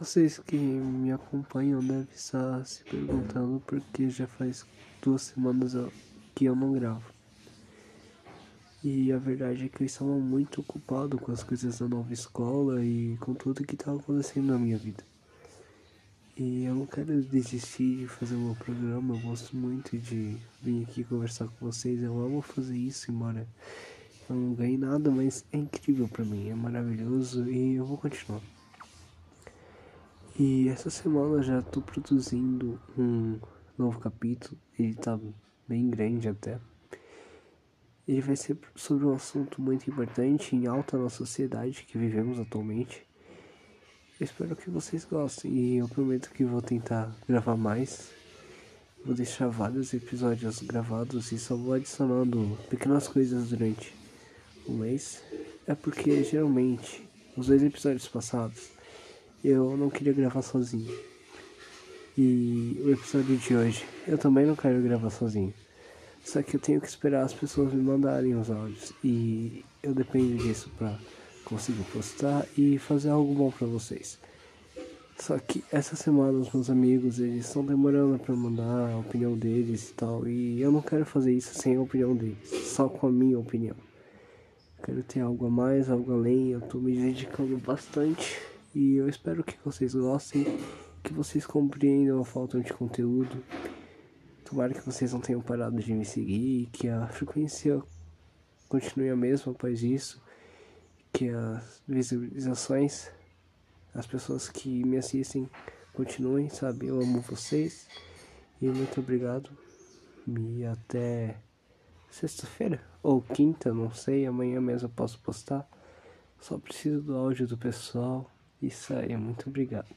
Vocês que me acompanham devem estar se perguntando porque já faz duas semanas que eu não gravo. E a verdade é que eu estava muito ocupado com as coisas da nova escola e com tudo que estava acontecendo na minha vida. E eu não quero desistir de fazer o meu programa, eu gosto muito de vir aqui conversar com vocês, eu amo fazer isso, embora eu não ganhe nada, mas é incrível para mim, é maravilhoso e eu vou continuar. E essa semana já tô produzindo um novo capítulo, ele tá bem grande até. Ele vai ser sobre um assunto muito importante em alta na sociedade que vivemos atualmente. Eu espero que vocês gostem e eu prometo que vou tentar gravar mais. Vou deixar vários episódios gravados e só vou adicionando pequenas coisas durante o mês. É porque geralmente os dois episódios passados eu não queria gravar sozinho. E o episódio de hoje, eu também não quero gravar sozinho. Só que eu tenho que esperar as pessoas me mandarem os áudios. E eu dependo disso pra conseguir postar e fazer algo bom pra vocês. Só que essa semana os meus amigos, eles estão demorando para mandar a opinião deles e tal. E eu não quero fazer isso sem a opinião deles, só com a minha opinião. Quero ter algo a mais, algo além. Eu tô me dedicando bastante e eu espero que vocês gostem, que vocês compreendam a falta de conteúdo. Tomara que vocês não tenham parado de me seguir, que a frequência continue a mesma após isso, que as visualizações, as pessoas que me assistem continuem, sabe? Eu amo vocês e muito obrigado. E até sexta-feira ou quinta, não sei, amanhã mesmo eu posso postar. Só preciso do áudio do pessoal. Isso aí, muito obrigado.